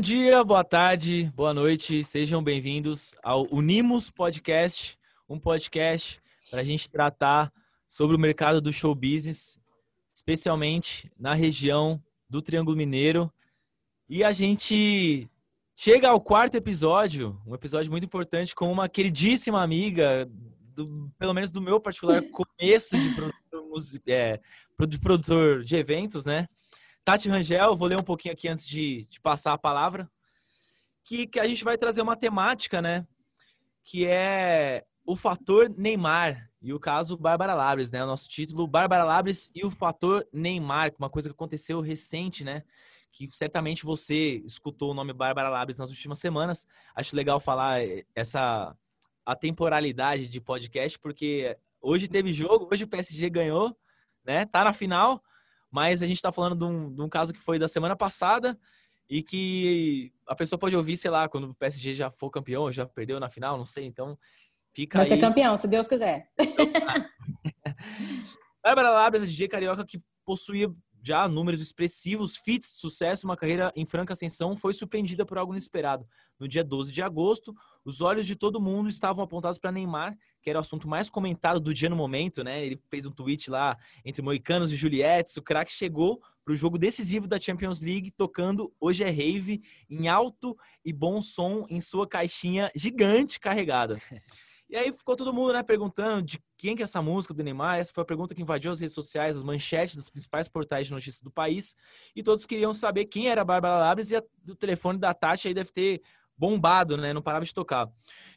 Bom dia, boa tarde, boa noite, sejam bem-vindos ao Unimos Podcast, um podcast para a gente tratar sobre o mercado do show business, especialmente na região do Triângulo Mineiro. E a gente chega ao quarto episódio, um episódio muito importante com uma queridíssima amiga, do, pelo menos do meu particular começo de produtor, é, de produtor de eventos, né? Tati Rangel, vou ler um pouquinho aqui antes de, de passar a palavra, que, que a gente vai trazer uma temática, né? Que é o fator Neymar e o caso Bárbara Labres, né? O nosso título, Bárbara Labres e o fator Neymar, uma coisa que aconteceu recente, né? Que certamente você escutou o nome Bárbara Labres nas últimas semanas. Acho legal falar essa a temporalidade de podcast, porque hoje teve jogo, hoje o PSG ganhou, né? Tá na final, mas a gente está falando de um, de um caso que foi da semana passada e que a pessoa pode ouvir, sei lá, quando o PSG já for campeão, já perdeu na final, não sei. Então, fica Vai aí. ser campeão, se Deus quiser. Bárbara Labras, a DJ carioca que possuía já números expressivos, fits, sucesso, uma carreira em franca ascensão, foi surpreendida por algo inesperado. No dia 12 de agosto, os olhos de todo mundo estavam apontados para Neymar, que era o assunto mais comentado do dia no momento, né? Ele fez um tweet lá entre Moicanos e Juliettes. O craque chegou para o jogo decisivo da Champions League, tocando Hoje é Rave em alto e bom som em sua caixinha gigante carregada. E aí ficou todo mundo, né, perguntando de quem que é essa música do Neymar. Essa foi a pergunta que invadiu as redes sociais, as manchetes dos principais portais de notícias do país. E todos queriam saber quem era a Bárbara Labres e a, o telefone da Tati aí deve ter bombado, né? Não parava de tocar.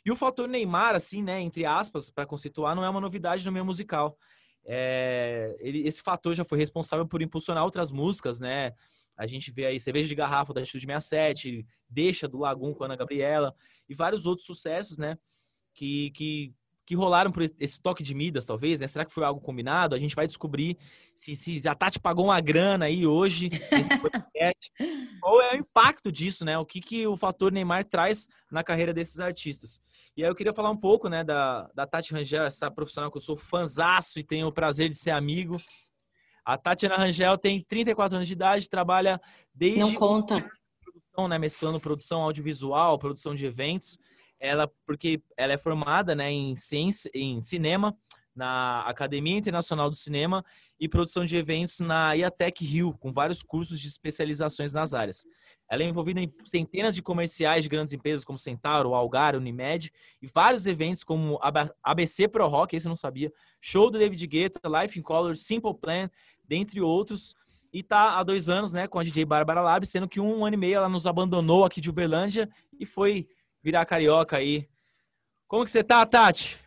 E o fator Neymar, assim, né, entre aspas, para conceituar, não é uma novidade no meio musical. É, ele, esse fator já foi responsável por impulsionar outras músicas, né? A gente vê aí Cerveja de Garrafa da Atitude 67, Deixa do Lagum com Ana Gabriela e vários outros sucessos, né? Que, que, que rolaram por esse toque de Midas, talvez, né? Será que foi algo combinado? A gente vai descobrir se, se a Tati pagou uma grana aí hoje. Qual é o impacto disso, né? O que, que o fator Neymar traz na carreira desses artistas. E aí eu queria falar um pouco, né, da, da Tati Rangel, essa profissional que eu sou fanzaço e tenho o prazer de ser amigo. A Tatiana Rangel tem 34 anos de idade, trabalha desde... Não conta. Produção, né, mesclando produção audiovisual, produção de eventos ela porque ela é formada né, em ciência, em cinema na Academia Internacional do Cinema e produção de eventos na IATEC Rio, com vários cursos de especializações nas áreas. Ela é envolvida em centenas de comerciais de grandes empresas como Centauro, Algar, Unimed e vários eventos como ABC Pro Rock, esse eu não sabia, Show do David Guetta, Life in Color, Simple Plan, dentre outros. E tá há dois anos né, com a DJ Bárbara Lab, sendo que um ano e meio ela nos abandonou aqui de Uberlândia e foi virar carioca aí. Como que você tá, Tati?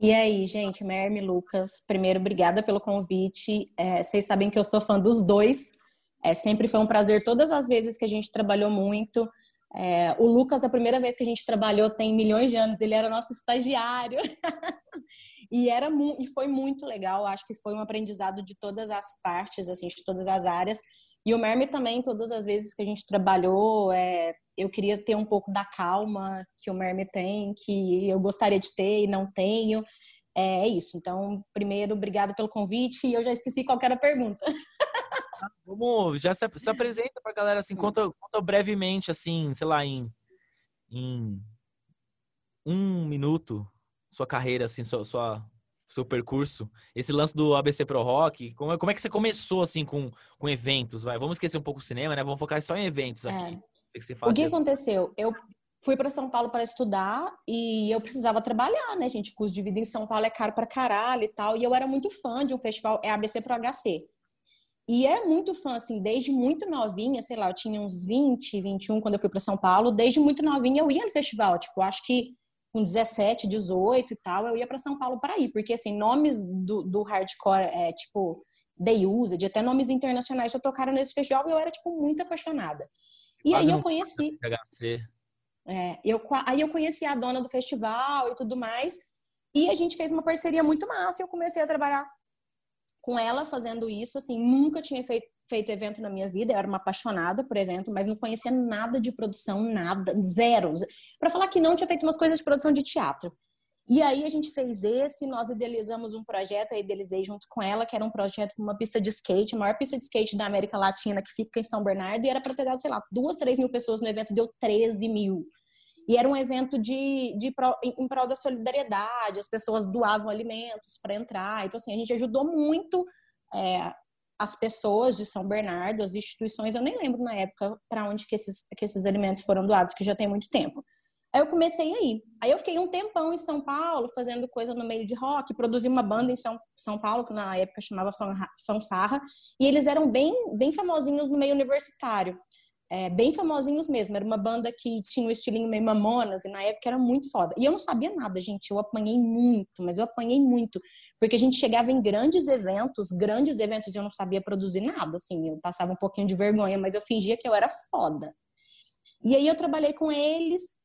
E aí, gente, Merme Lucas, primeiro, obrigada pelo convite. É, vocês sabem que eu sou fã dos dois. É, sempre foi um prazer todas as vezes que a gente trabalhou muito. É, o Lucas, a primeira vez que a gente trabalhou, tem milhões de anos, ele era nosso estagiário. e, era e foi muito legal. Acho que foi um aprendizado de todas as partes, assim, de todas as áreas. E o Merme também, todas as vezes que a gente trabalhou, é, eu queria ter um pouco da calma que o Merme tem, que eu gostaria de ter e não tenho. É, é isso. Então, primeiro, obrigada pelo convite e eu já esqueci qual era a pergunta. Vamos, já se, se apresenta pra galera, assim, conta, conta brevemente, assim, sei lá, em, em um minuto, sua carreira, assim, sua, sua, seu percurso, esse lance do ABC Pro Rock, como, é, como é que você começou assim com, com eventos? Vai, vamos esquecer um pouco o cinema, né? Vamos focar só em eventos aqui. É. Que o que aconteceu? Eu fui para São Paulo para estudar e eu precisava trabalhar, né, gente? O custo de vida em São Paulo é caro para caralho e tal. E eu era muito fã de um festival, é ABC Pro HC. E é muito fã, assim, desde muito novinha, sei lá, eu tinha uns 20, 21 quando eu fui para São Paulo. Desde muito novinha eu ia no festival. Tipo, acho que com 17, 18 e tal, eu ia para São Paulo para ir, porque assim, nomes do, do hardcore, é, tipo, The Used, até nomes internacionais já tocaram nesse festival e eu era, tipo, muito apaixonada. E aí eu conheci. É, eu, aí eu conheci a dona do festival e tudo mais, e a gente fez uma parceria muito massa e eu comecei a trabalhar com ela fazendo isso, assim, nunca tinha feito, feito evento na minha vida, eu era uma apaixonada por evento, mas não conhecia nada de produção, nada, zero. Para falar que não, tinha feito umas coisas de produção de teatro. E aí a gente fez esse, nós idealizamos um projeto, eu idealizei junto com ela, que era um projeto com uma pista de skate, a maior pista de skate da América Latina, que fica em São Bernardo, e era para ter dado, sei lá, duas, três mil pessoas no evento, deu 13 mil. E era um evento de, de em prol da solidariedade, as pessoas doavam alimentos para entrar. Então, assim, a gente ajudou muito é, as pessoas de São Bernardo, as instituições, eu nem lembro na época para onde que esses, que esses alimentos foram doados, que já tem muito tempo. Aí eu comecei aí. Aí eu fiquei um tempão em São Paulo, fazendo coisa no meio de rock, produzi uma banda em São, São Paulo, que na época chamava Fanfarra, e eles eram bem, bem famosinhos no meio universitário. É, bem famosinhos mesmo. Era uma banda que tinha um estilinho meio mamonas, e na época era muito foda. E eu não sabia nada, gente. Eu apanhei muito, mas eu apanhei muito. Porque a gente chegava em grandes eventos, grandes eventos, e eu não sabia produzir nada, assim. Eu passava um pouquinho de vergonha, mas eu fingia que eu era foda. E aí eu trabalhei com eles,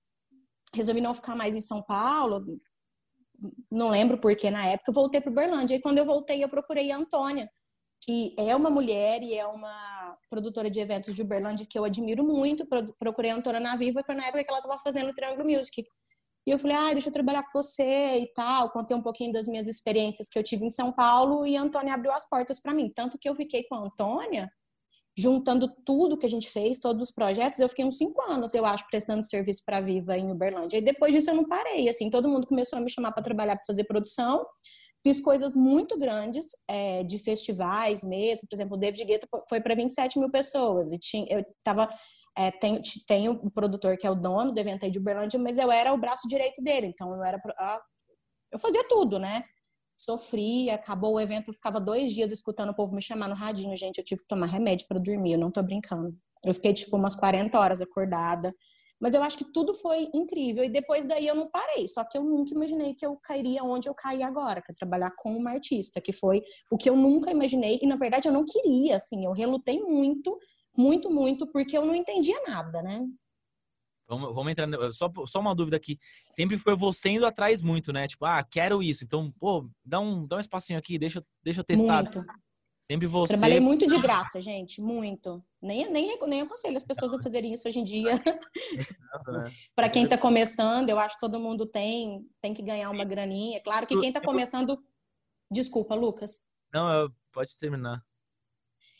resolvi não ficar mais em São Paulo, não lembro porque na época, voltei para Berlândia. E quando eu voltei, eu procurei a Antônia, que é uma mulher e é uma produtora de eventos de Uberlândia que eu admiro muito. Procurei a Antônia na Viva foi na época que ela estava fazendo o Triângulo Music. E eu falei, ah, deixa eu trabalhar com você e tal. Contei um pouquinho das minhas experiências que eu tive em São Paulo e a Antônia abriu as portas para mim. Tanto que eu fiquei com a Antônia, juntando tudo que a gente fez, todos os projetos, eu fiquei uns cinco anos, eu acho, prestando serviço para Viva em Uberlândia. E depois disso eu não parei, assim, todo mundo começou a me chamar para trabalhar, para fazer produção. Fiz coisas muito grandes, é, de festivais mesmo. Por exemplo, o David Guetta foi para 27 mil pessoas. E tinha, eu tava. É, tem, tem o produtor que é o dono do evento aí de Uberlândia, mas eu era o braço direito dele. Então eu era. Eu fazia tudo, né? Sofria, acabou o evento, eu ficava dois dias escutando o povo me chamar no radinho. Gente, eu tive que tomar remédio para dormir, eu não tô brincando. Eu fiquei tipo umas 40 horas acordada. Mas eu acho que tudo foi incrível. E depois daí eu não parei. Só que eu nunca imaginei que eu cairia onde eu caí agora, que é trabalhar como uma artista, que foi o que eu nunca imaginei. E na verdade eu não queria, assim. Eu relutei muito, muito, muito, porque eu não entendia nada, né? Vamos, vamos entrar. Só, só uma dúvida aqui. Sempre foi você indo atrás muito, né? Tipo, ah, quero isso. Então, pô, dá um, dá um espacinho aqui, deixa, deixa eu testar. Muito. Sempre você. Trabalhei muito de graça, gente, muito. Nem, nem, nem aconselho as pessoas a fazerem isso hoje em dia. Né? Para quem está começando, eu acho que todo mundo tem, tem que ganhar uma graninha. Claro que quem está começando. Desculpa, Lucas. Não, pode terminar.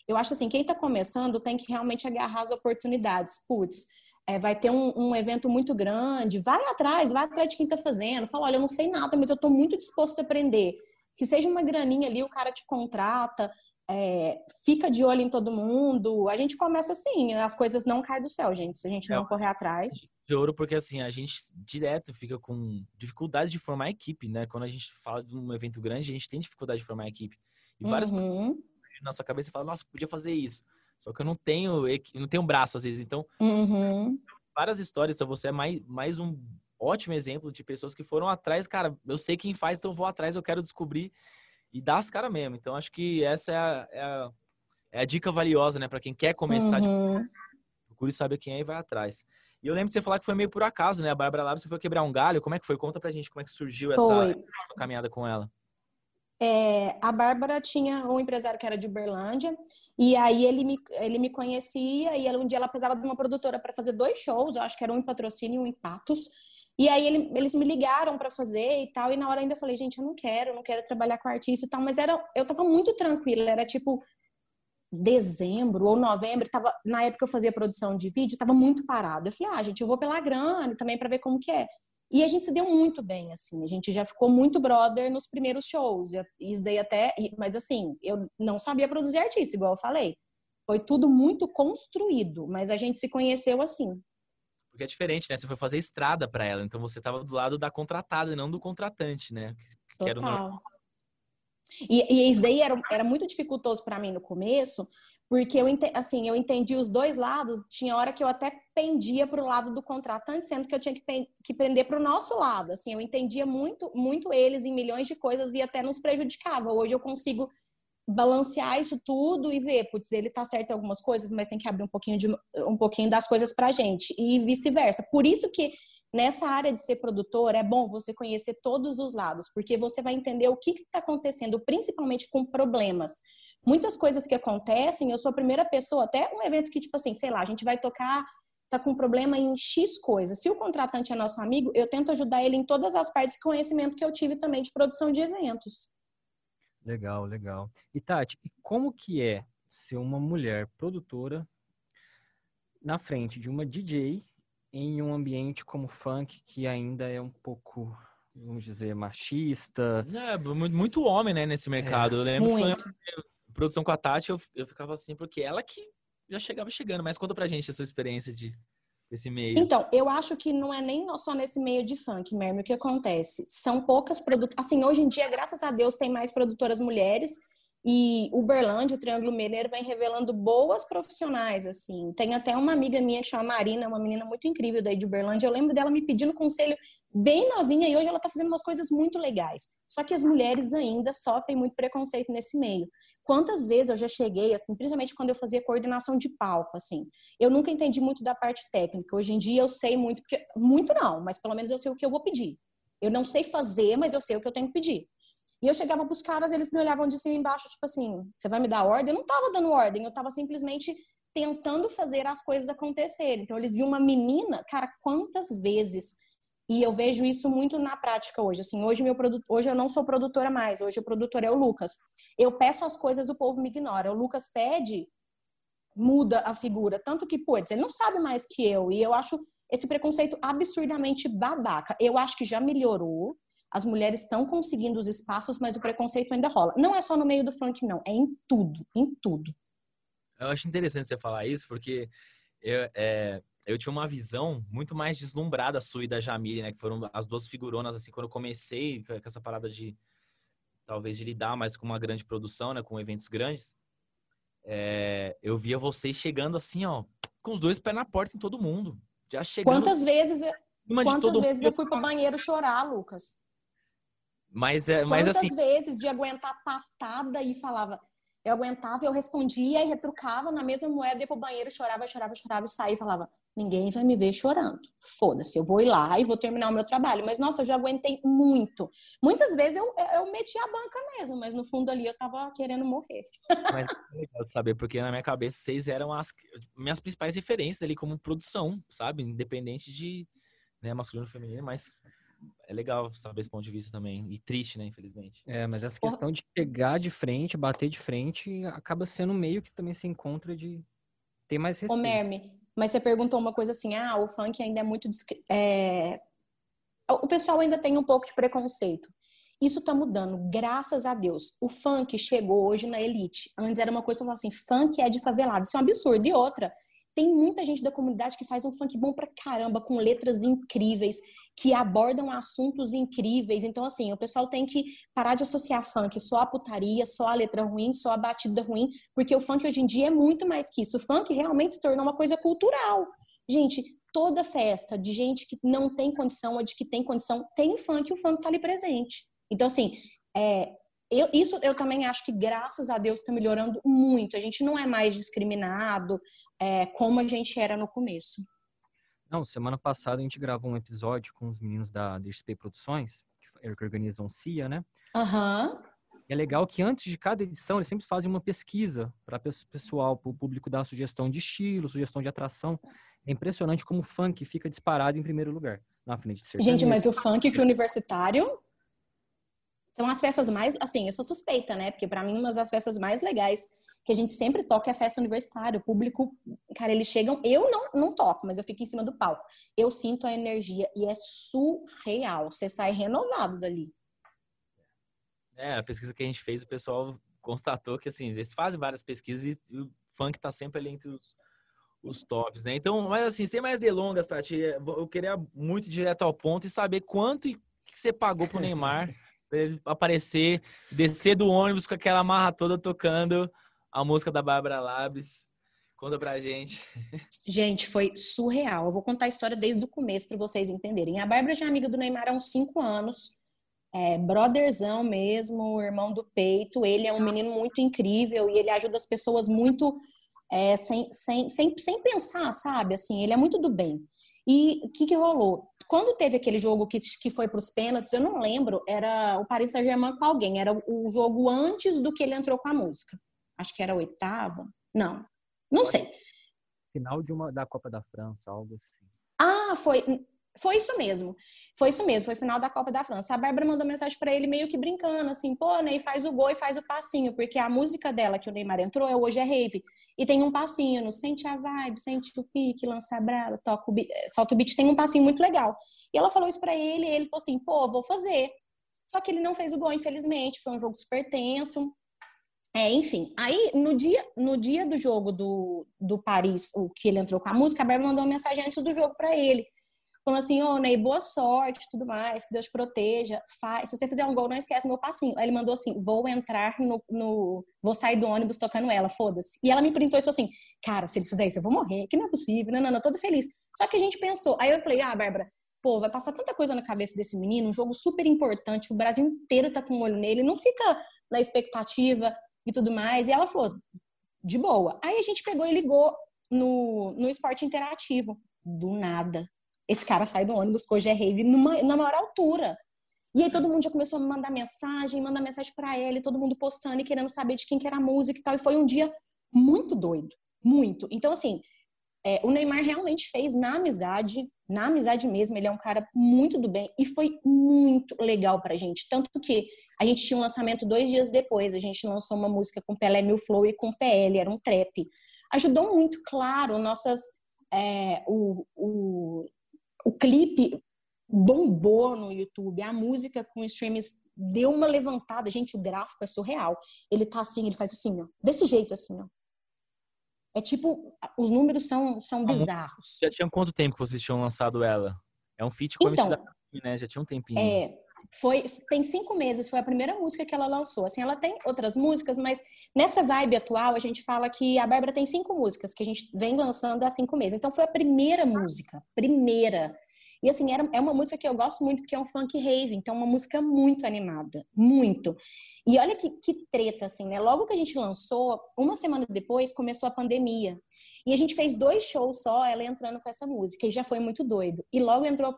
Eu acho assim, quem está começando tem que realmente agarrar as oportunidades. Putz, é, vai ter um, um, evento muito grande, vai atrás, vai atrás de quem está fazendo. Fala, olha, eu não sei nada, mas eu estou muito disposto a aprender. Que seja uma graninha ali, o cara te contrata, é, fica de olho em todo mundo. A gente começa assim, as coisas não caem do céu, gente, se a gente não é, correr atrás. De ouro, porque assim, a gente direto fica com dificuldade de formar equipe, né? Quando a gente fala de um evento grande, a gente tem dificuldade de formar equipe. E várias uhum. na sua cabeça fala, nossa, podia fazer isso. Só que eu não tenho, não tenho um braço às vezes. Então, uhum. várias histórias, então você é mais, mais um ótimo exemplo de pessoas que foram atrás, cara, eu sei quem faz, então eu vou atrás, eu quero descobrir e dá as caras mesmo. Então acho que essa é a, é a, é a dica valiosa, né? Para quem quer começar, uhum. de... procure saber quem é e vai atrás. E eu lembro de você falar que foi meio por acaso, né? A Bárbara Lava, você foi quebrar um galho. Como é que foi? Conta pra gente como é que surgiu essa, essa, caminhada com ela. É, a Bárbara tinha um empresário que era de Uberlândia, e aí ele me, ele me conhecia, e um dia ela precisava de uma produtora para fazer dois shows, eu acho que era um em patrocínio e um em Patos. E aí ele, eles me ligaram para fazer e tal, e na hora ainda falei, gente, eu não quero, não quero trabalhar com artista e tal, mas era, eu tava muito tranquila, era tipo dezembro ou novembro, tava, na época eu fazia produção de vídeo, tava muito parado. Eu falei, ah, gente, eu vou pela grana também para ver como que é. E a gente se deu muito bem, assim, a gente já ficou muito brother nos primeiros shows, isso daí até, mas assim, eu não sabia produzir artista, igual eu falei. Foi tudo muito construído, mas a gente se conheceu assim, porque é diferente, né? Você foi fazer estrada para ela, então você estava do lado da contratada e não do contratante, né? Que Total. E, e isso daí era, era muito dificultoso para mim no começo, porque eu, assim, eu entendi os dois lados. Tinha hora que eu até pendia para o lado do contratante, sendo que eu tinha que, que prender para o nosso lado. Assim, eu entendia muito, muito eles em milhões de coisas e até nos prejudicava. Hoje eu consigo balancear isso tudo e ver, putz, ele tá certo em algumas coisas, mas tem que abrir um pouquinho, de, um pouquinho das coisas pra gente e vice-versa. Por isso que nessa área de ser produtor é bom você conhecer todos os lados, porque você vai entender o que está acontecendo, principalmente com problemas. Muitas coisas que acontecem, eu sou a primeira pessoa, até um evento que, tipo assim, sei lá, a gente vai tocar tá com problema em X coisas. Se o contratante é nosso amigo, eu tento ajudar ele em todas as partes de conhecimento que eu tive também de produção de eventos. Legal, legal. E Tati, e como que é ser uma mulher produtora na frente de uma DJ em um ambiente como funk que ainda é um pouco, vamos dizer, machista? É, muito homem, né, nesse mercado. É, eu lembro muito. Produção com a Tati, eu, eu ficava assim, porque ela que já chegava chegando. Mas conta pra gente a sua experiência de desse meio. Então, eu acho que não é nem só nesse meio de funk, Merme, o que acontece? São poucas produtoras. Assim, hoje em dia, graças a Deus, tem mais produtoras mulheres. E Uberlândia, o Triângulo Mineiro, vem revelando boas profissionais, assim. Tem até uma amiga minha que chama Marina, uma menina muito incrível daí de Uberlândia. Eu lembro dela me pedindo conselho bem novinha e hoje ela tá fazendo umas coisas muito legais. Só que as mulheres ainda sofrem muito preconceito nesse meio. Quantas vezes eu já cheguei, assim, principalmente quando eu fazia coordenação de palco, assim, eu nunca entendi muito da parte técnica. Hoje em dia eu sei muito, porque, muito não, mas pelo menos eu sei o que eu vou pedir. Eu não sei fazer, mas eu sei o que eu tenho que pedir. E eu chegava pros caras, eles me olhavam de cima e embaixo, tipo assim, você vai me dar ordem? Eu não tava dando ordem, eu tava simplesmente tentando fazer as coisas acontecerem. Então eles viam uma menina, cara, quantas vezes e eu vejo isso muito na prática hoje. Assim, hoje meu produto, hoje eu não sou produtora mais, hoje o produtor é o Lucas. Eu peço as coisas, o povo me ignora. O Lucas pede, muda a figura, tanto que, putz, ele não sabe mais que eu. E eu acho esse preconceito absurdamente babaca. Eu acho que já melhorou. As mulheres estão conseguindo os espaços, mas o preconceito ainda rola. Não é só no meio do funk, não. É em tudo, em tudo. Eu acho interessante você falar isso, porque eu, é, eu tinha uma visão muito mais deslumbrada sua e da Jamile, né? Que foram as duas figuronas, assim, quando eu comecei com essa parada de, talvez, de lidar mais com uma grande produção, né? Com eventos grandes. É, eu via vocês chegando assim, ó, com os dois pés na porta em todo mundo. Já chegando. Quantas vezes, quantas vezes eu fui pro banheiro chorar, Lucas? Mas, é, mas Quantas assim. vezes de aguentar patada e falava, eu aguentava, eu respondia e retrucava na mesma moeda, ia pro banheiro, chorava, chorava, chorava e saía e falava: ninguém vai me ver chorando. Foda-se, eu vou ir lá e vou terminar o meu trabalho. Mas, nossa, eu já aguentei muito. Muitas vezes eu, eu meti a banca mesmo, mas no fundo ali eu tava querendo morrer. Mas é legal saber, porque na minha cabeça vocês eram as minhas principais referências ali como produção, sabe? Independente de né, masculino ou feminino, mas é legal saber esse ponto de vista também. E triste, né, infelizmente. É, mas essa questão de pegar de frente, bater de frente, acaba sendo meio que também se encontra de ter mais respeito. Ô, Merme, mas você perguntou uma coisa assim, ah, o funk ainda é muito... É... O pessoal ainda tem um pouco de preconceito. Isso tá mudando, graças a Deus. O funk chegou hoje na elite. Antes era uma coisa pra falar assim, funk é de favelado. Isso é um absurdo. E outra, tem muita gente da comunidade que faz um funk bom pra caramba, com letras incríveis, que abordam assuntos incríveis. Então, assim, o pessoal tem que parar de associar funk só a putaria, só a letra ruim, só a batida ruim, porque o funk hoje em dia é muito mais que isso. O funk realmente se tornou uma coisa cultural. Gente, toda festa de gente que não tem condição ou de que tem condição tem funk, o funk tá ali presente. Então, assim, é, eu, isso eu também acho que, graças a Deus, está melhorando muito. A gente não é mais discriminado é, como a gente era no começo. Não, semana passada a gente gravou um episódio com os meninos da DXP Produções, que, que organizam CIA, né? Aham. Uhum. É legal que antes de cada edição eles sempre fazem uma pesquisa para o pessoal, para o público dar sugestão de estilo, sugestão de atração. É impressionante como o funk fica disparado em primeiro lugar na frente de Gente, mas o funk que o universitário são as festas mais, assim, eu sou suspeita, né? Porque para mim uma das festas mais legais que a gente sempre toca é festa universitária. O público, cara, eles chegam. Eu não, não toco, mas eu fico em cima do palco. Eu sinto a energia e é surreal. Você sai renovado dali. É, a pesquisa que a gente fez, o pessoal constatou que, assim, eles fazem várias pesquisas e o funk tá sempre ali entre os, os tops, né? Então, mas assim, sem mais delongas, Tati, eu queria muito direto ao ponto e saber quanto que você pagou pro Neymar pra ele aparecer, descer do ônibus com aquela marra toda tocando a música da Bárbara Labs. Conta pra gente. Gente, foi surreal. Eu vou contar a história desde o começo para vocês entenderem. A Bárbara já é amiga do Neymar há uns cinco anos. É, brotherzão mesmo, irmão do peito. Ele é um menino muito incrível e ele ajuda as pessoas muito é, sem, sem, sem, sem pensar, sabe? Assim, ele é muito do bem. E o que, que rolou? Quando teve aquele jogo que, que foi para os pênaltis, eu não lembro, era o Paris Saint-Germain com alguém, era o jogo antes do que ele entrou com a música acho que era a oitava. Não, não sei. final de uma da Copa da França, algo assim. Ah, foi. Foi isso mesmo. Foi isso mesmo, foi final da Copa da França. A Bárbara mandou mensagem para ele meio que brincando, assim, pô, Ney, faz o gol e faz o passinho, porque a música dela que o Neymar entrou é Hoje é Rave. E tem um passinho no Sente a Vibe, Sente o Pique, Lança Brava, toca o beat, solta o beat, tem um passinho muito legal. E ela falou isso para ele e ele falou assim, pô, vou fazer. Só que ele não fez o gol, infelizmente, foi um jogo super tenso. É, enfim, aí no dia, no dia do jogo do, do Paris, o que ele entrou com a música, a Bárbara mandou uma mensagem antes do jogo para ele falando assim, ô, oh, Ney, boa sorte tudo mais, que Deus te proteja. Faz. Se você fizer um gol, não esquece meu passinho. Aí ele mandou assim, vou entrar no, no... vou sair do ônibus tocando ela, foda-se. E ela me printou isso assim, cara, se ele fizer isso, eu vou morrer, que não é possível, não, não, não, toda feliz. Só que a gente pensou, aí eu falei, ah, Bárbara, pô, vai passar tanta coisa na cabeça desse menino, um jogo super importante, o Brasil inteiro tá com um olho nele, não fica na expectativa e tudo mais. E ela falou, de boa. Aí a gente pegou e ligou no, no esporte interativo. Do nada esse cara sai do ônibus com hoje é rave numa, na maior altura. E aí todo mundo já começou a mandar mensagem, mandar mensagem para ele, todo mundo postando e querendo saber de quem que era a música e tal. E foi um dia muito doido, muito. Então, assim, é, o Neymar realmente fez na amizade, na amizade mesmo, ele é um cara muito do bem e foi muito legal pra gente. Tanto que a gente tinha um lançamento dois dias depois, a gente lançou uma música com Pelé Mil Flow e com PL, era um trap. Ajudou muito, claro, nossas. É, o, o, o clipe bombou no YouTube, a música com streams deu uma levantada. Gente, o gráfico é surreal. Ele tá assim, ele faz assim, ó, desse jeito assim, ó. É tipo, os números são, são bizarros. Já tinha quanto tempo que vocês tinham lançado ela? É um feat com então, a né? Já tinha um tempinho. É, foi, tem cinco meses, foi a primeira música que ela lançou. Assim, ela tem outras músicas, mas nessa vibe atual, a gente fala que a Bárbara tem cinco músicas que a gente vem lançando há cinco meses. Então, foi a primeira música, primeira. E assim, era, é uma música que eu gosto muito, porque é um funk rave, então uma música muito animada, muito. E olha que, que treta, assim, né? Logo que a gente lançou, uma semana depois, começou a pandemia. E a gente fez dois shows só, ela entrando com essa música, e já foi muito doido. E logo entrou,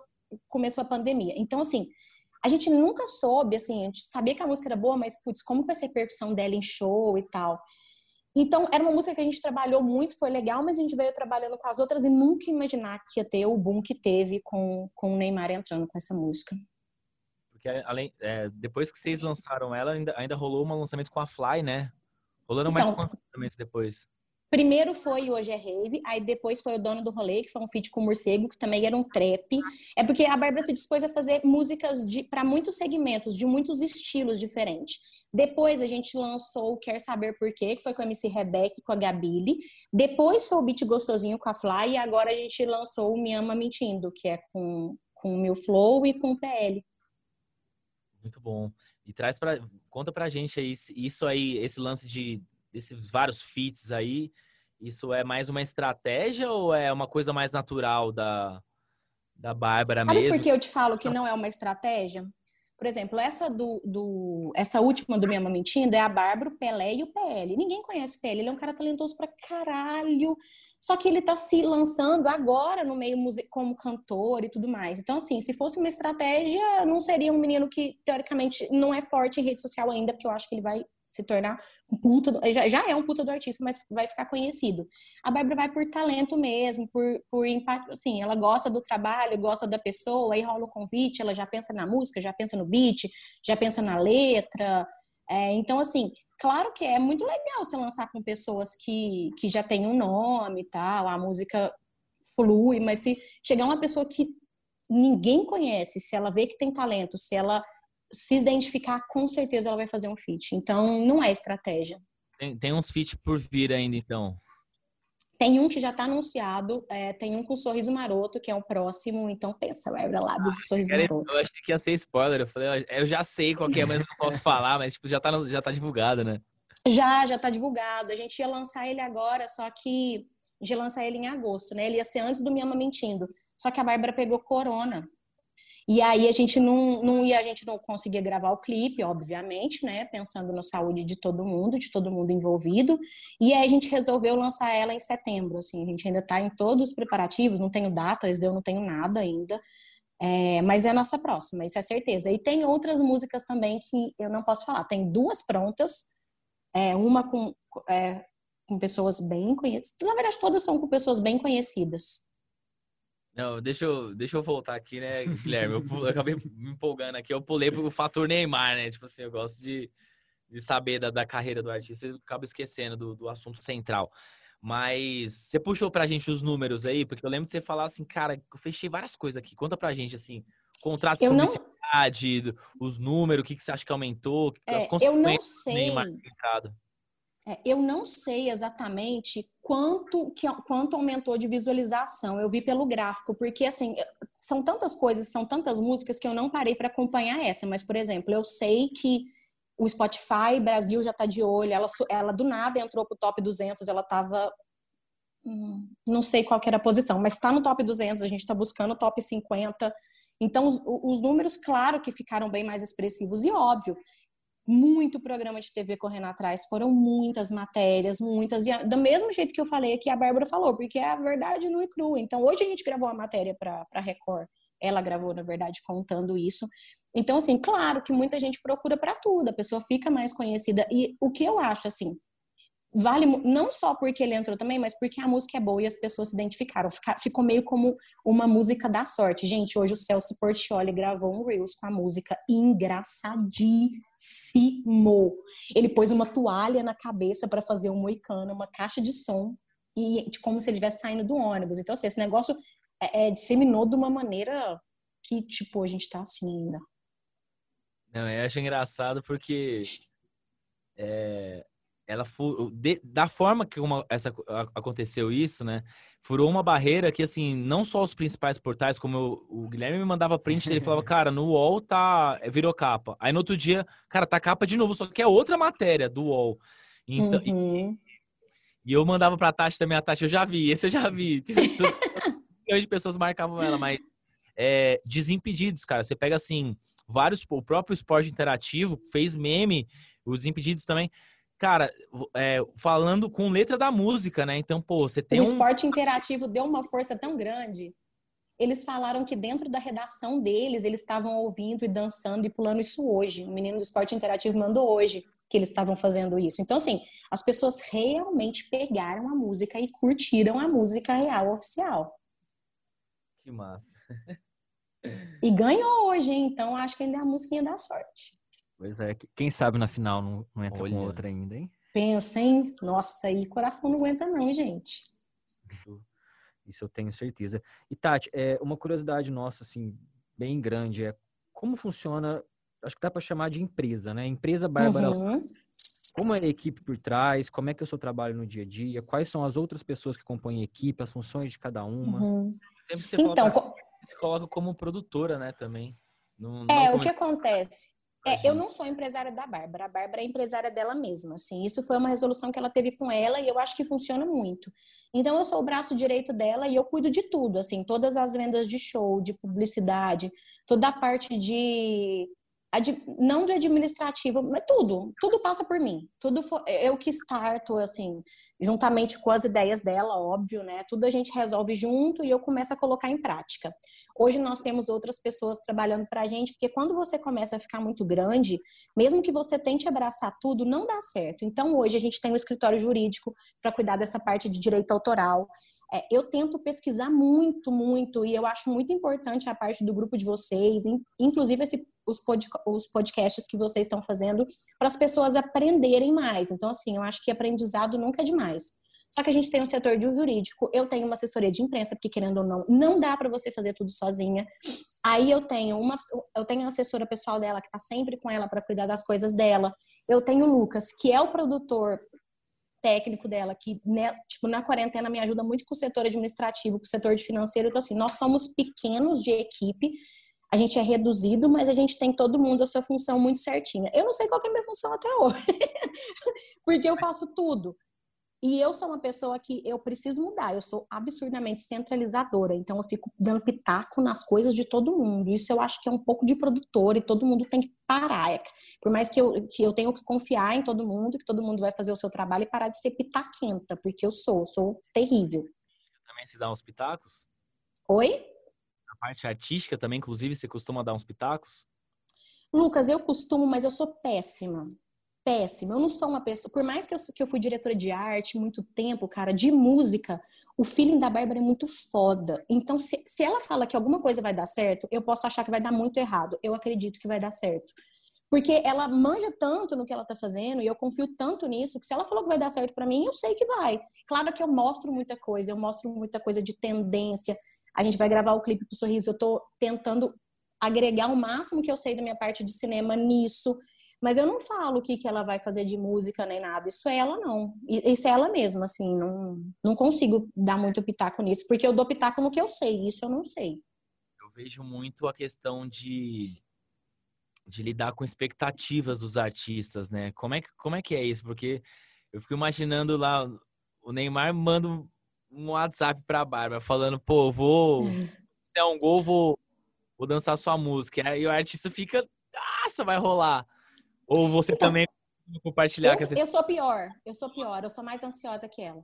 começou a pandemia. Então, assim, a gente nunca soube, assim, a gente sabia que a música era boa, mas, putz, como vai ser a percussão dela em show e tal. Então, era uma música que a gente trabalhou muito, foi legal, mas a gente veio trabalhando com as outras e nunca imaginar que ia ter o boom que teve com, com o Neymar entrando com essa música. Porque além, é, depois que vocês lançaram ela, ainda, ainda rolou um lançamento com a Fly, né? Rolando então, mais lançamentos depois. Primeiro foi Hoje é Rave, aí depois foi o Dono do Rolê, que foi um feat com o Morcego, que também era um trap. É porque a Bárbara se dispôs a fazer músicas para muitos segmentos, de muitos estilos diferentes. Depois a gente lançou o Quer Saber Por Quê, que foi com a MC Rebeca e com a Gabile. Depois foi o Beat Gostosinho com a Fly, e agora a gente lançou o Me Ama Mentindo, que é com, com o Meu Flow e com o PL. Muito bom. E traz para conta pra gente aí isso aí, esse lance de desses vários fits aí, isso é mais uma estratégia ou é uma coisa mais natural da, da Bárbara Sabe mesmo? por que eu te falo que não é uma estratégia? Por exemplo, essa do, do essa última do Minha Mentindo é a Bárbara, o Pelé e o PL. Ninguém conhece o PL, ele é um cara talentoso pra caralho. Só que ele tá se lançando agora no meio como cantor e tudo mais. Então, assim, se fosse uma estratégia, não seria um menino que, teoricamente, não é forte em rede social ainda, porque eu acho que ele vai se tornar um puta, do, já, já é um puta do artista, mas vai ficar conhecido. A Bárbara vai por talento mesmo, por, por impacto, assim, ela gosta do trabalho, gosta da pessoa, aí rola o convite, ela já pensa na música, já pensa no beat, já pensa na letra. É, então, assim, claro que é muito legal você lançar com pessoas que, que já têm um nome e tal, a música flui, mas se chegar uma pessoa que ninguém conhece, se ela vê que tem talento, se ela se identificar, com certeza ela vai fazer um fit. Então, não é estratégia. Tem, tem uns fit por vir ainda, então. Tem um que já está anunciado, é, tem um com Sorriso Maroto, que é o próximo, então pensa, Ebra Lábios ah, Sorriso Maroto. Eu achei que ia ser spoiler, eu falei, eu já sei qual é, mas não posso falar, mas tipo, já está já tá divulgado, né? Já, já está divulgado. A gente ia lançar ele agora, só que a gente ia lançar ele em agosto, né? Ele ia ser antes do Me Ama Mentindo. Só que a Bárbara pegou corona. E aí a gente não, não ia, a gente não conseguia gravar o clipe, obviamente, né? Pensando na saúde de todo mundo, de todo mundo envolvido. E aí a gente resolveu lançar ela em setembro. Assim, a gente ainda está em todos os preparativos, não tenho datas, eu não tenho nada ainda. É, mas é a nossa próxima, isso é certeza. E tem outras músicas também que eu não posso falar. Tem duas prontas, é, uma com, é, com pessoas bem conhecidas. Na verdade, todas são com pessoas bem conhecidas. Não, deixa eu, deixa eu voltar aqui, né, Guilherme? Eu, eu acabei me empolgando aqui. Eu pulei pro fator Neymar, né? Tipo assim, eu gosto de, de saber da, da carreira do artista e acabo esquecendo do, do assunto central. Mas você puxou pra gente os números aí, porque eu lembro de você falar assim, cara, eu fechei várias coisas aqui. Conta pra gente, assim, contrato eu de publicidade, não... os números, o que, que você acha que aumentou, é, as consequências eu não sei. É, eu não sei exatamente quanto, que, quanto aumentou de visualização. Eu vi pelo gráfico, porque assim, são tantas coisas, são tantas músicas que eu não parei para acompanhar essa. Mas, por exemplo, eu sei que o Spotify Brasil já está de olho. Ela, ela do nada entrou pro top 200, ela estava hum, não sei qual era a posição, mas está no top 200, a gente está buscando o top 50. Então, os, os, números, claro que ficaram bem mais expressivos. E óbvio, muito programa de TV correndo atrás, foram muitas matérias, muitas. E do mesmo jeito que eu falei aqui, a Bárbara falou, porque é a verdade no e cru. Então, hoje a gente gravou a matéria para Record. Ela gravou, na verdade, contando isso. Então, assim, claro que muita gente procura para tudo, a pessoa fica mais conhecida. E o que eu acho, assim, vale não só porque ele entrou também, mas porque a música é boa e as pessoas se identificaram. Ficou meio como uma música da sorte. Gente, hoje o Celso Portioli gravou um Reels com a música engraçadíssimo. Ele pôs uma toalha na cabeça para fazer um moicano, uma caixa de som, e como se ele estivesse saindo do ônibus. Então, assim, esse negócio é, é, disseminou de uma maneira que, tipo, a gente tá assim ainda. Não, eu acho engraçado porque é, ela furou, de, da forma que uma, essa, aconteceu isso, né? Furou uma barreira que, assim, não só os principais portais, como eu, o Guilherme me mandava print ele falava, cara, no UOL tá, virou capa. Aí no outro dia, cara, tá capa de novo, só que é outra matéria do UOL. Então, uhum. e, e, eu mandava pra Tati também, a Tati, eu já vi, esse eu já vi. Milhões de pessoas marcavam ela, mas é, Desimpedidos, cara, você pega assim vários, o próprio esporte interativo fez meme, os impedidos também. Cara, é, falando com letra da música, né? Então, pô, você tem. O um... esporte interativo deu uma força tão grande. Eles falaram que dentro da redação deles, eles estavam ouvindo e dançando e pulando isso hoje. O menino do esporte interativo mandou hoje que eles estavam fazendo isso. Então, assim, as pessoas realmente pegaram a música e curtiram a música real oficial. Que massa. E ganhou hoje, hein? Então acho que ainda é a musiquinha da sorte. Pois é, quem sabe na final não, não entra Olha. com outra ainda, hein? Pensa, hein? Nossa, aí coração não aguenta não, gente. Isso eu tenho certeza. E Tati, é, uma curiosidade nossa, assim, bem grande, é como funciona, acho que dá para chamar de empresa, né? Empresa Bárbara. Uhum. Como é a equipe por trás? Como é que é o seu trabalho no dia a dia? Quais são as outras pessoas que compõem a equipe, as funções de cada uma? Uhum. Sempre você então, pra se coloca como produtora, né, também. Não, não é, o que acontece? É, eu não sou empresária da Bárbara, a Bárbara é empresária dela mesma, assim. Isso foi uma resolução que ela teve com ela e eu acho que funciona muito. Então eu sou o braço direito dela e eu cuido de tudo, assim, todas as vendas de show, de publicidade, toda a parte de não do administrativo, mas tudo, tudo passa por mim. Tudo for, eu que starto, assim, juntamente com as ideias dela, óbvio, né? Tudo a gente resolve junto e eu começo a colocar em prática. Hoje nós temos outras pessoas trabalhando pra gente, porque quando você começa a ficar muito grande, mesmo que você tente abraçar tudo, não dá certo. Então hoje a gente tem um escritório jurídico para cuidar dessa parte de direito autoral. É, eu tento pesquisar muito, muito, e eu acho muito importante a parte do grupo de vocês, inclusive esse, os, pod, os podcasts que vocês estão fazendo, para as pessoas aprenderem mais. Então, assim, eu acho que aprendizado nunca é demais. Só que a gente tem um setor de jurídico, eu tenho uma assessoria de imprensa, porque querendo ou não, não dá para você fazer tudo sozinha. Aí eu tenho uma, eu tenho a assessora pessoal dela que está sempre com ela para cuidar das coisas dela. Eu tenho o Lucas, que é o produtor técnico dela, que né, tipo, na quarentena me ajuda muito com o setor administrativo, com o setor de financeiro. Então, assim, nós somos pequenos de equipe, a gente é reduzido, mas a gente tem todo mundo a sua função muito certinha. Eu não sei qual é a minha função até hoje, porque eu faço tudo. E eu sou uma pessoa que eu preciso mudar, eu sou absurdamente centralizadora, então eu fico dando pitaco nas coisas de todo mundo. Isso eu acho que é um pouco de produtor e todo mundo tem que parar. Por mais que eu, que eu tenha que confiar em todo mundo, que todo mundo vai fazer o seu trabalho e parar de ser pitaquenta, porque eu sou, sou terrível. Também se dá uns pitacos? Oi? Na parte artística também, inclusive, você costuma dar uns pitacos? Lucas, eu costumo, mas eu sou péssima péssimo. Eu não sou uma pessoa. Por mais que eu, que eu fui diretora de arte muito tempo, cara, de música, o feeling da Bárbara é muito foda. Então, se, se ela fala que alguma coisa vai dar certo, eu posso achar que vai dar muito errado. Eu acredito que vai dar certo. Porque ela manja tanto no que ela tá fazendo e eu confio tanto nisso que se ela falou que vai dar certo para mim, eu sei que vai. Claro que eu mostro muita coisa, eu mostro muita coisa de tendência. A gente vai gravar o clipe pro Sorriso, eu tô tentando agregar o máximo que eu sei da minha parte de cinema nisso. Mas eu não falo o que, que ela vai fazer de música nem nada. Isso é ela, não. Isso é ela mesma, assim. Não, não consigo dar muito pitaco nisso, porque eu dou pitaco no que eu sei. Isso eu não sei. Eu vejo muito a questão de, de lidar com expectativas dos artistas, né? Como é, que, como é que é isso? Porque eu fico imaginando lá, o Neymar manda um WhatsApp pra Bárbara falando, pô, vou. Se é um gol, vou, vou dançar sua música. Aí o artista fica, nossa, vai rolar. Ou você então, também compartilhar eu, com essa Eu sou pior, eu sou pior, eu sou mais ansiosa que ela.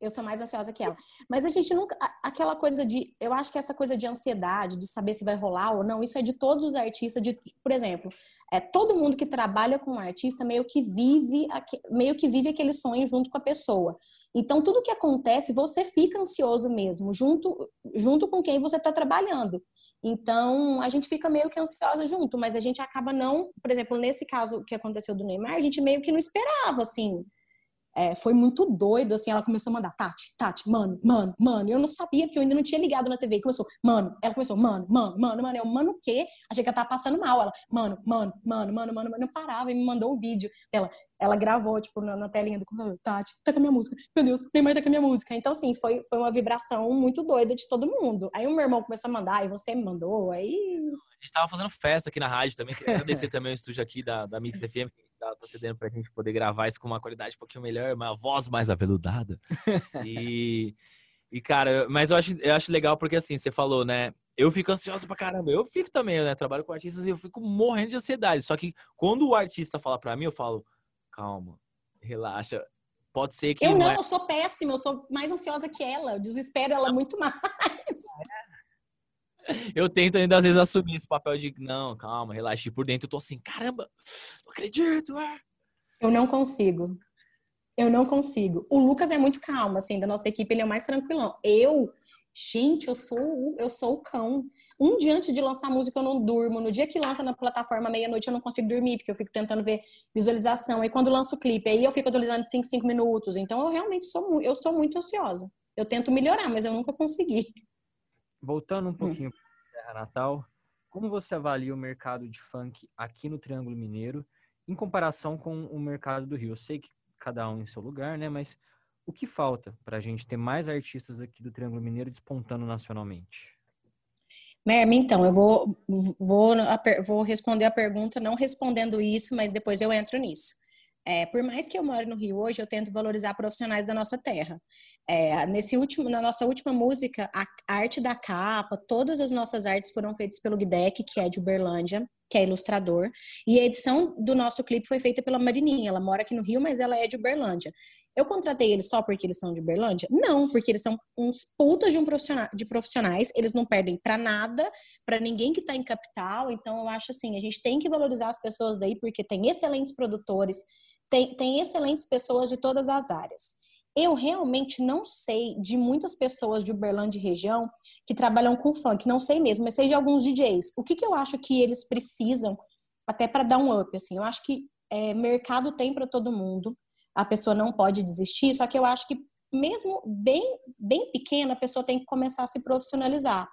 Eu sou mais ansiosa que ela. Mas a gente nunca. Aquela coisa de. Eu acho que essa coisa de ansiedade, de saber se vai rolar ou não, isso é de todos os artistas. De, por exemplo, é todo mundo que trabalha com um artista meio que vive meio que vive aquele sonho junto com a pessoa. Então, tudo que acontece, você fica ansioso mesmo, junto, junto com quem você está trabalhando. Então, a gente fica meio que ansiosa junto, mas a gente acaba não, por exemplo, nesse caso que aconteceu do Neymar, a gente meio que não esperava, assim, é, foi muito doido, assim, ela começou a mandar, Tati, Tati, mano, mano, mano, eu não sabia, porque eu ainda não tinha ligado na TV, começou, mano, ela começou, mano, mano, mano, mano, eu, mano o quê? Achei que ela tava passando mal, ela, mano, mano, mano, mano, mano, mano, não parava e me mandou um vídeo dela, ela gravou, tipo, na, na telinha do computador, Tati, tá com a minha música, meu Deus, Neymar tá com a minha música, então, assim, foi, foi uma vibração muito doida de todo mundo, aí o meu irmão começou a mandar, e você me mandou, aí... A gente tava fazendo festa aqui na rádio também, agradecer também o estúdio aqui da, da Mix FM, tá, tá cedendo pra gente poder gravar isso com uma qualidade um pouquinho melhor, uma voz mais aveludada. E, e cara, mas eu acho, eu acho legal porque assim, você falou, né? Eu fico ansioso pra caramba. Eu fico também, né? Trabalho com artistas e eu fico morrendo de ansiedade. Só que quando o artista fala pra mim, eu falo, calma, relaxa. Pode ser que. Eu não, é... eu sou péssima, eu sou mais ansiosa que ela. Eu desespero ela muito mais. Eu tento ainda às vezes assumir esse papel de não, calma, relaxe. Por dentro eu tô assim, caramba, não acredito. Ah. Eu não consigo. Eu não consigo. O Lucas é muito calmo, assim, da nossa equipe, ele é o mais tranquilão. Eu, gente, eu sou, eu sou o cão. Um dia antes de lançar a música eu não durmo. No dia que lança na plataforma meia-noite eu não consigo dormir, porque eu fico tentando ver visualização. Aí quando lança o clipe, aí eu fico atualizando de 5 5 minutos. Então eu realmente sou, eu sou muito ansiosa. Eu tento melhorar, mas eu nunca consegui. Voltando um hum. pouquinho hum. para Terra Natal, como você avalia o mercado de funk aqui no Triângulo Mineiro em comparação com o mercado do Rio? Eu sei que cada um em seu lugar, né? Mas o que falta para a gente ter mais artistas aqui do Triângulo Mineiro despontando nacionalmente? Merme, então, eu vou, vou, vou responder a pergunta não respondendo isso, mas depois eu entro nisso. É, por mais que eu more no Rio hoje, eu tento valorizar profissionais da nossa terra. É, nesse último, na nossa última música, a arte da capa, todas as nossas artes foram feitas pelo Guidec, que é de Uberlândia, que é ilustrador. E a edição do nosso clipe foi feita pela Marininha. Ela mora aqui no Rio, mas ela é de Uberlândia. Eu contratei eles só porque eles são de Uberlândia? Não, porque eles são uns putas de, um profissional, de profissionais, eles não perdem para nada, para ninguém que tá em capital. Então, eu acho assim, a gente tem que valorizar as pessoas daí, porque tem excelentes produtores, tem, tem excelentes pessoas de todas as áreas. Eu realmente não sei de muitas pessoas de Uberlândia região que trabalham com funk, não sei mesmo, mas sei de alguns DJs. O que, que eu acho que eles precisam até para dar um up? Assim, eu acho que é, mercado tem para todo mundo, a pessoa não pode desistir, só que eu acho que mesmo bem, bem pequena, a pessoa tem que começar a se profissionalizar.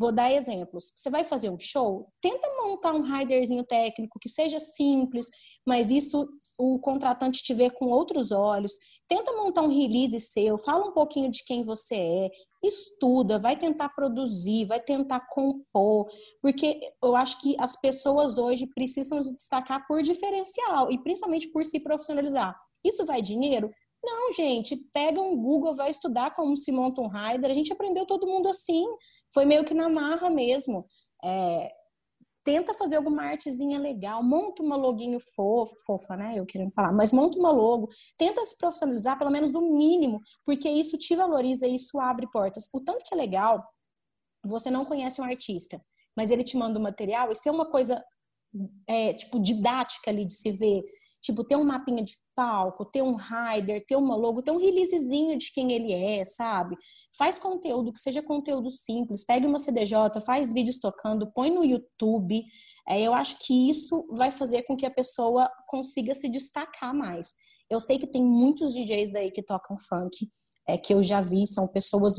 Vou dar exemplos. Você vai fazer um show, tenta montar um riderzinho técnico que seja simples, mas isso o contratante te vê com outros olhos. Tenta montar um release seu, fala um pouquinho de quem você é, estuda, vai tentar produzir, vai tentar compor, porque eu acho que as pessoas hoje precisam se destacar por diferencial e principalmente por se profissionalizar. Isso vai dinheiro? Não, gente, pega um Google, vai estudar como se monta um rider. A gente aprendeu todo mundo assim, foi meio que na marra mesmo. É, tenta fazer alguma artezinha legal, monta uma loginho fofo, fofa, né? Eu querendo falar, mas monta uma logo, tenta se profissionalizar pelo menos o mínimo, porque isso te valoriza, isso abre portas. O tanto que é legal, você não conhece um artista, mas ele te manda o um material, isso é uma coisa é, tipo didática ali de se ver Tipo, ter um mapinha de palco, ter um rider, ter uma logo, ter um releasezinho de quem ele é, sabe? Faz conteúdo que seja conteúdo simples, pegue uma CDJ, faz vídeos tocando, põe no YouTube. É, eu acho que isso vai fazer com que a pessoa consiga se destacar mais. Eu sei que tem muitos DJs daí que tocam funk, é, que eu já vi, são pessoas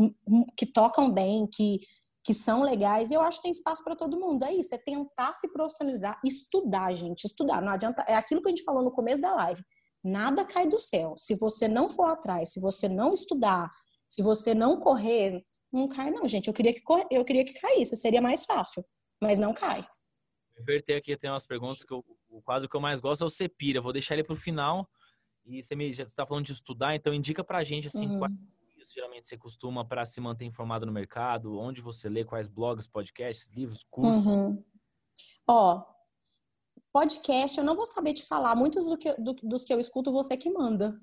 que tocam bem, que que são legais, e eu acho que tem espaço para todo mundo. É isso, é tentar se profissionalizar, estudar, gente, estudar. Não adianta, é aquilo que a gente falou no começo da live. Nada cai do céu. Se você não for atrás, se você não estudar, se você não correr, não cai não, gente. Eu queria que eu queria que caísse, seria mais fácil, mas não cai. Inverter aqui tem umas perguntas que eu, o quadro que eu mais gosto é o Cepira. Vou deixar ele para o final. E você me já está falando de estudar, então indica para a gente assim uhum. quais geralmente você costuma para se manter informado no mercado? Onde você lê? Quais blogs, podcasts, livros, cursos? Uhum. Ó, podcast eu não vou saber te falar. Muitos do que, do, dos que eu escuto, você que manda.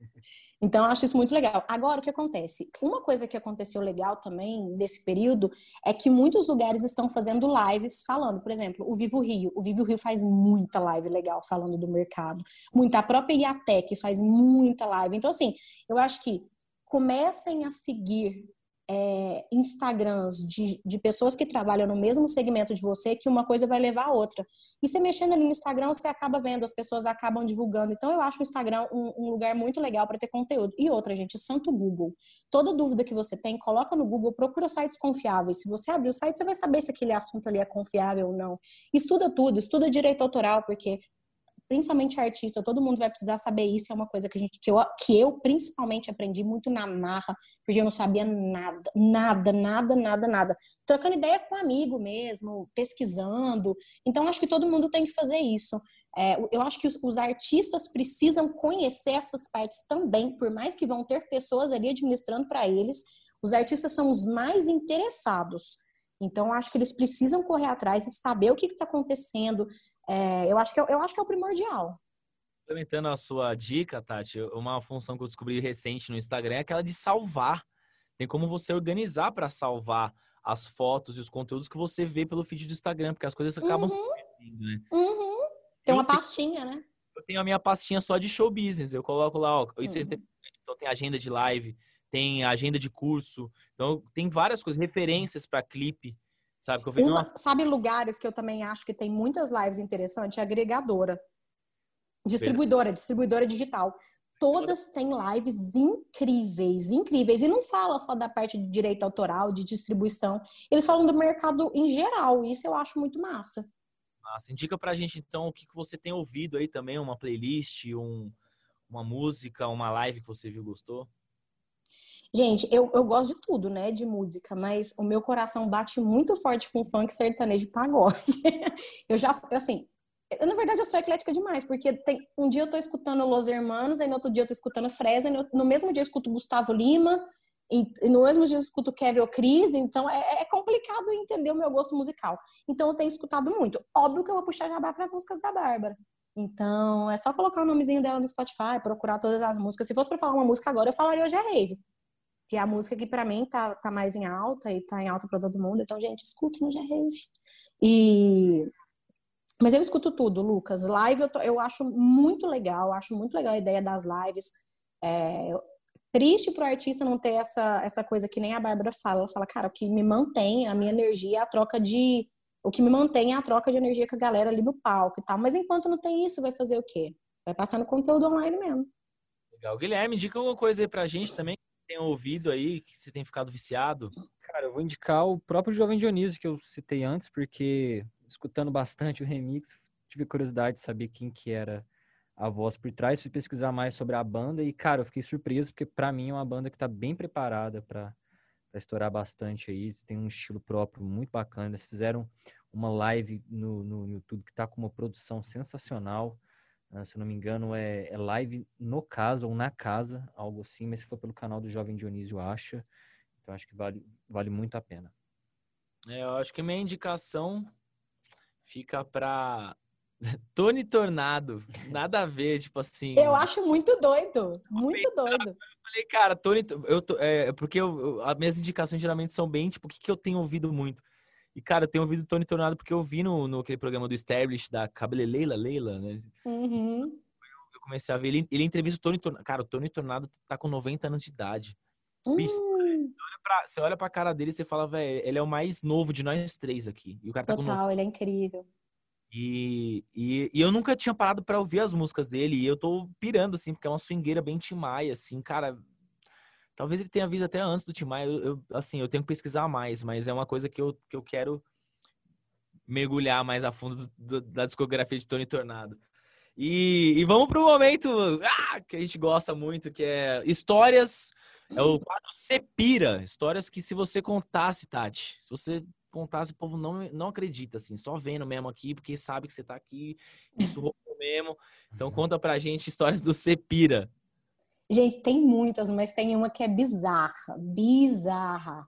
Então, eu acho isso muito legal. Agora, o que acontece? Uma coisa que aconteceu legal também desse período é que muitos lugares estão fazendo lives falando. Por exemplo, o Vivo Rio. O Vivo Rio faz muita live legal falando do mercado. Muita. A própria IATEC faz muita live. Então, assim, eu acho que comecem a seguir é, Instagrams de, de pessoas que trabalham no mesmo segmento de você, que uma coisa vai levar a outra. E você mexendo ali no Instagram, você acaba vendo, as pessoas acabam divulgando. Então, eu acho o Instagram um, um lugar muito legal para ter conteúdo. E outra, gente, santo Google. Toda dúvida que você tem, coloca no Google, procura sites confiáveis. Se você abrir o site, você vai saber se aquele assunto ali é confiável ou não. Estuda tudo, estuda direito autoral, porque principalmente artista, todo mundo vai precisar saber isso, é uma coisa que a gente que eu, que eu principalmente aprendi muito na marra, porque eu não sabia nada, nada, nada, nada, nada. Trocando ideia com um amigo mesmo, pesquisando. Então acho que todo mundo tem que fazer isso. É, eu acho que os, os, artistas precisam conhecer essas partes também, por mais que vão ter pessoas ali administrando para eles. Os artistas são os mais interessados. Então, acho que eles precisam correr atrás e saber o que está acontecendo, é, eu, acho que, é eu acho que é o primordial. Complementando a sua dica, Tati, uma função que eu descobri recente no Instagram é aquela de salvar. Tem como você organizar para salvar as fotos e os conteúdos que você vê pelo feed do Instagram, porque as coisas acabam uhum. se perdendo, né? Uhum. Tem uma pastinha, né? Eu tenho a minha pastinha só de show business. Eu coloco lá, ó, isso é uhum. é então tem agenda de live, tem agenda de curso, então tem várias coisas, referências para clipe. Sabe, que eu vejo, Uma, sabe lugares que eu também acho que tem muitas lives interessantes? Agregadora. Distribuidora, distribuidora digital. Todas têm lives incríveis, incríveis. E não fala só da parte de direito autoral, de distribuição. Eles falam do mercado em geral. Isso eu acho muito massa. Massa. Indica pra gente, então, o que você tem ouvido aí também, uma playlist, um, uma música, uma live que você viu gostou? Gente, eu, eu gosto de tudo, né? De música, mas o meu coração bate muito forte com funk, sertanejo e pagode. eu já, assim, eu, na verdade eu sou eclética demais, porque tem, um dia eu tô escutando Los Hermanos, aí no outro dia eu tô escutando Fresno, no, no mesmo dia eu escuto Gustavo Lima, e, no mesmo dia eu escuto Kevin Cris, então é, é, complicado entender o meu gosto musical. Então eu tenho escutado muito. Óbvio que eu vou puxar jabá para as músicas da Bárbara. Então é só colocar o nomezinho dela no Spotify, procurar todas as músicas. Se fosse para falar uma música agora, eu falaria hoje é Rave que é a música que para mim tá, tá mais em alta e tá em alta para todo mundo. Então, gente, escutem no Rave. E mas eu escuto tudo, Lucas. Live eu, tô, eu acho muito legal, acho muito legal a ideia das lives. É, triste pro artista não ter essa, essa coisa que nem a Bárbara fala. Ela fala, cara, o que me mantém, a minha energia é a troca de. O que me mantém é a troca de energia com a galera ali no palco e tal. Mas enquanto não tem isso, vai fazer o quê? Vai passando conteúdo online mesmo. Legal. Guilherme, indica alguma coisa aí pra gente também tem ouvido aí, que você tem ficado viciado? Cara, eu vou indicar o próprio Jovem Dionísio, que eu citei antes, porque escutando bastante o remix, tive curiosidade de saber quem que era a voz por trás, fui pesquisar mais sobre a banda e, cara, eu fiquei surpreso, porque para mim é uma banda que tá bem preparada para estourar bastante aí, tem um estilo próprio muito bacana, eles fizeram uma live no, no YouTube que tá com uma produção sensacional, se eu não me engano, é, é, live no casa ou na casa, algo assim, mas se for pelo canal do Jovem Dionísio Acha, então acho que vale, vale muito a pena. É, eu acho que minha indicação fica para Tony Tornado, nada a ver, tipo assim. Eu acho muito doido, muito doido. Eu falei, cara, Tony, eu tô, é, porque eu, as minhas indicações geralmente são bem, tipo, o que, que eu tenho ouvido muito? E, cara, eu tenho ouvido Tony Tornado porque eu vi no, no aquele programa do Establish da Cabeleleila Leila, né? Uhum. Eu comecei a ver. Ele, ele entrevista o Tony Tornado. Cara, o Tony Tornado tá com 90 anos de idade. Bicho, Hum, Pra- você olha pra cara dele e você fala, velho, ele é o mais novo de nós três aqui. E o cara tá com total, ele é incrível. E, e, e eu nunca tinha parado pra ouvir as músicas dele. E eu tô pirando, assim, porque é uma swingueira bem Tim Maia, assim, cara. Talvez ele tenha vindo até antes do Tim Maia. Eu, eu- assim, eu tenho que pesquisar mais, mas é uma coisa que eu, que eu quero mergulhar mais a fundo do- do- da discografia de Tony Tornado. E, e vamos pro momento ah, que a gente gosta muito, que é histórias. É o quadro Sepira. Histórias que se você contasse, Tati, se você contasse, o povo não, não acredita, assim, só vendo mesmo aqui, porque sabe que você tá aqui, isso rolou mesmo. Então conta pra gente histórias do Sepira. Gente, tem muitas, mas tem uma que é bizarra, bizarra.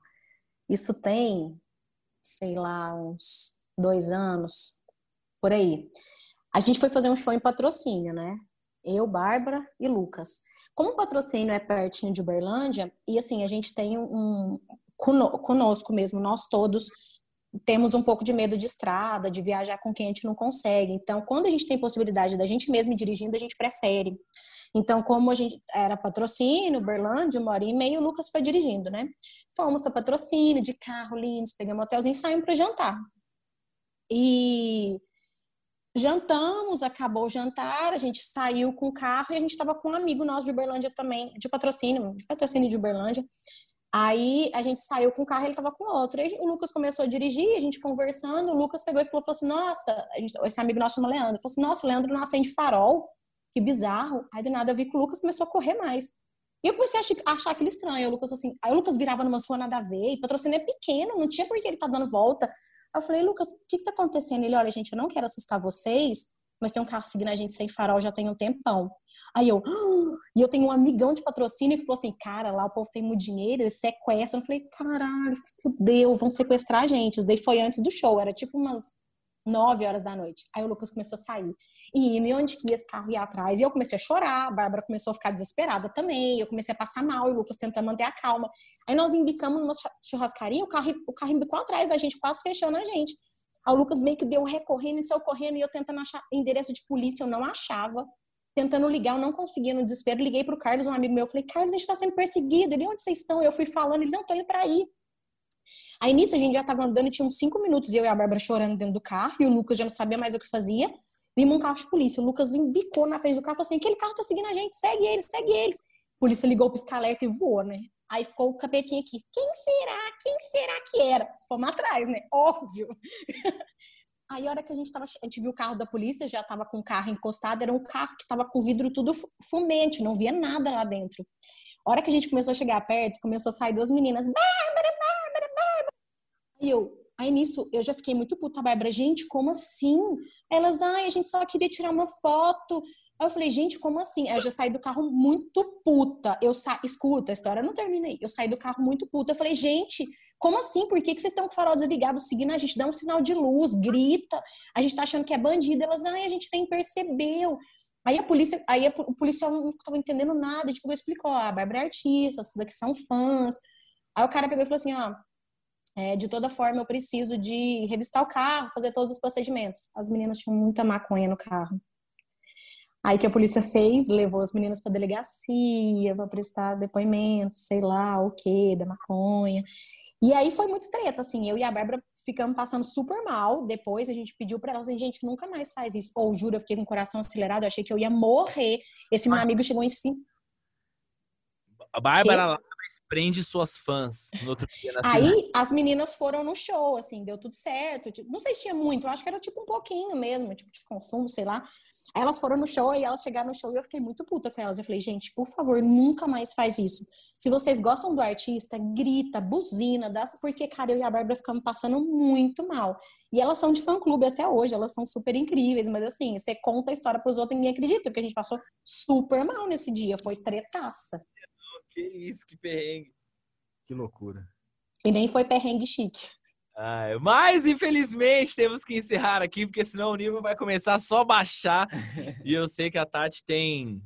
Isso tem, sei lá, uns dois anos, por aí. A gente foi fazer um show em patrocínio, né? Eu, Bárbara e Lucas. Como o patrocínio é pertinho de Uberlândia, e assim, a gente tem um. cono- Conosco mesmo, nós todos temos um pouco de medo de estrada, de viajar com quem a gente não consegue. Então, quando a gente tem possibilidade da gente mesmo ir dirigindo, a gente prefere. Então, como a gente era patrocínio, Berlândia, uma hora e meia, o Lucas foi dirigindo, né? Fomos para patrocínio, de carro, lindos, pegamos um hotelzinho e saímos para jantar. E jantamos, acabou o jantar, a gente saiu com o carro e a gente estava com um amigo nosso de Uberlândia também, de patrocínio, de patrocínio de Uberlândia. Aí a gente saiu com o carro e ele tava com outro. Aí o Lucas começou a dirigir, a gente conversando, o Lucas pegou e falou, falou assim, nossa, gente- esse amigo nosso chama Leandro, falou assim, nossa, o Leandro não acende farol, que bizarro. Aí do nada eu vi que o Lucas começou a correr mais. E eu comecei a achar, aquilo estranho. O Lucas assim, aí o Lucas virava numa rua nada a ver, e patrocínio é pequeno, não tinha por que ele tá dando volta. Eu falei, Lucas, o que que tá acontecendo? Ele, olha, gente, eu não quero assustar vocês, mas tem um carro seguindo a gente sem farol já tem um tempão. Aí eu, "Ah!" e eu tenho um amigão de patrocínio que falou assim, cara, lá o povo tem muito dinheiro, eles sequestram. Eu falei, caralho, fudeu, vão sequestrar a gente. Isso daí foi antes do show, era tipo umas nove horas da noite. Aí o Lucas começou a sair. E indo, e onde que ia esse carro ia atrás? E eu comecei a chorar, a Bárbara começou a ficar desesperada também, eu comecei a passar mal, e o Lucas tentando manter a calma. Aí nós embicamos numa churrascaria, o carro, o carro embicou atrás da gente, quase fechando a gente. Aí o Lucas meio que deu recorrendo e saiu correndo, e eu tentando achar endereço de polícia, eu não achava. Tentando ligar, eu não conseguia no desespero. Liguei pro Carlos, um amigo meu, falei, Carlos, a gente tá sendo perseguido. Ele, onde vocês estão? Eu fui falando, ele, não, tô indo pra aí. Aí nisso a gente já tava andando e tinha uns cinco minutos, e eu e a Bárbara chorando dentro do carro, e o Lucas já não sabia mais o que fazia. Vimos um carro de polícia. O Lucas embicou na frente do carro, falou assim: aquele carro tá seguindo a gente, segue eles, segue eles. A polícia ligou o pisca-alerta e voou, né? Aí ficou o capetinho aqui. Quem será? Quem será que era? Fomos atrás, né? Óbvio. Aí a hora que a gente tava, a gente viu o carro da polícia, já tava com o carro encostado, era um carro que tava com vidro tudo fumante, não via nada lá dentro. A hora que a gente começou a chegar perto, começou a sair duas meninas, Bárbara, Bárbara. E eu, aí nisso, eu já fiquei muito puta, Bárbara, gente, como assim? Elas, ai, a gente só queria tirar uma foto. Aí eu falei, gente, como assim? Aí eu já saí do carro muito puta. Eu sa... Escuta, a história não termina aí. Eu saí do carro muito puta. Eu falei, gente, como assim? Por que, que vocês estão com o farol desligado seguindo a gente? Dá um sinal de luz, grita. A gente tá achando que é bandido. Elas, ai, a gente nem percebeu. Aí a polícia, aí a, o policial não tava entendendo nada. Tipo, explicou, a Bárbara é artista, essas daqui são fãs. Aí o cara pegou e falou assim, ó, é, de toda forma eu preciso de revistar o carro, fazer todos os procedimentos. As meninas tinham muita maconha no carro. Aí que a polícia fez, levou as meninas para delegacia, para prestar depoimento, sei lá, o que, da maconha. E aí foi muito treta, assim, eu e a Bárbara ficamos passando super mal. Depois a gente pediu para ela, assim, gente, nunca mais faz isso. Ou juro, eu fiquei com o coração acelerado, achei que eu ia morrer. Esse meu amigo chegou em cima. A Bárbara lá, prende suas fãs no outro dia Aí cidade. as meninas foram no show, assim, deu tudo certo. Tipo, não sei se tinha muito, eu acho que era tipo um pouquinho mesmo, tipo de consumo, sei lá. Aí elas foram no show e elas chegaram no show e eu fiquei muito puta com elas. Eu falei, gente, por favor, nunca mais faz isso. Se vocês gostam do artista, grita, buzina, dá... porque, cara, eu e a Bárbara ficamos passando muito mal. E elas são de fã-clube até hoje, elas são super incríveis, mas assim, você conta a história pros outros e ninguém acredita, porque a gente passou super mal nesse dia, foi tretaça. Que isso, que perrengue. Que loucura. E nem foi perrengue chique. Ai, mas infelizmente temos que encerrar aqui, porque senão o nível vai começar só a baixar. e eu sei que a Tati tem,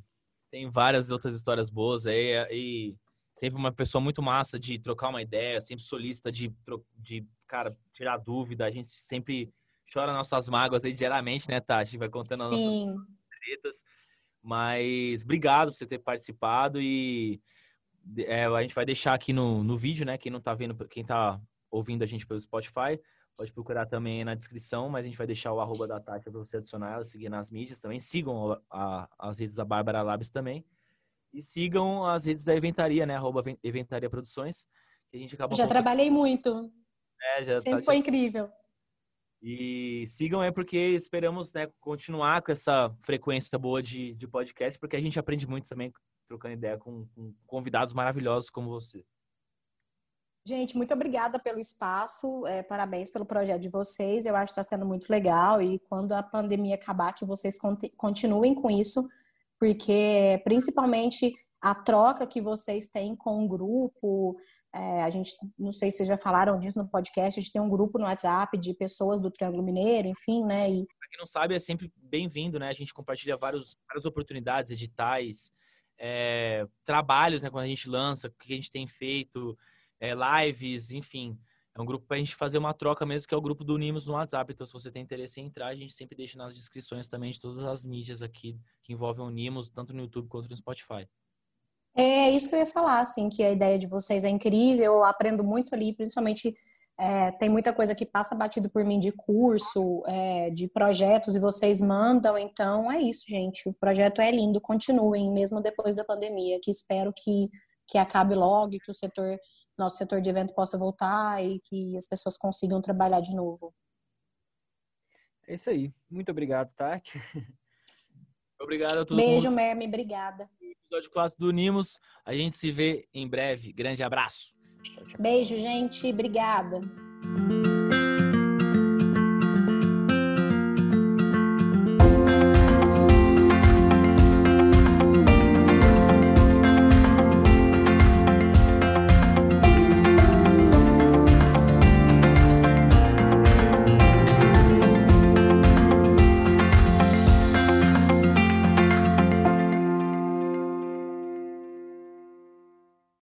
tem várias outras histórias boas aí. E, sempre uma pessoa muito massa de trocar uma ideia, sempre solista de, de cara, tirar dúvida. A gente sempre chora nossas mágoas aí diariamente, né, Tati? Vai contando Sim. as nossas tretas. Mas obrigado por você ter participado e é, a gente vai deixar aqui no, no vídeo, né? Quem não tá vendo, quem tá ouvindo a gente pelo Spotify, pode procurar também na descrição, mas a gente vai deixar o arroba da Tati para você adicionar ela, seguir nas mídias também. Sigam a, a, as redes da Bárbara Labs também. E sigam as redes da Eventaria, né? Arroba Eventaria Produções. Que a gente acaba já trabalhei muito. É, já Sempre tá, foi já... incrível. E sigam é porque esperamos né, continuar com essa frequência boa de, de podcast, porque a gente aprende muito também trocando ideia com, com convidados maravilhosos como você. Gente, muito obrigada pelo espaço, é, parabéns pelo projeto de vocês. Eu acho que está sendo muito legal e quando a pandemia acabar, que vocês continuem com isso, porque principalmente a troca que vocês têm com o grupo, é, a gente, não sei se vocês já falaram disso no podcast, a gente tem um grupo no WhatsApp de pessoas do Triângulo Mineiro, enfim, né? E... Pra quem não sabe, é sempre bem-vindo, né? A gente compartilha vários, várias oportunidades, editais, é, trabalhos, né? Quando a gente lança, o que a gente tem feito, é, lives, enfim. É um grupo para a gente fazer uma troca mesmo, que é o grupo do Unimos no WhatsApp. Então, se você tem interesse em entrar, a gente sempre deixa nas descrições também de todas as mídias aqui que envolvem o Unimos, tanto no YouTube quanto no Spotify. É isso que eu ia falar, assim, que a ideia de vocês é incrível, eu aprendo muito ali, principalmente é, tem muita coisa que passa batido por mim de curso, é, de projetos, e vocês mandam, então é isso, gente. O projeto é lindo, continuem, mesmo depois da pandemia, que espero que, que acabe logo, que o setor, nosso setor de evento possa voltar e que as pessoas consigam trabalhar de novo. É isso aí. Muito obrigado, Tati. Obrigado a todo Beijo, mundo. Merme, obrigada episódio 4 do Unimos. A gente se vê em breve. Grande abraço. Beijo, gente. Obrigada.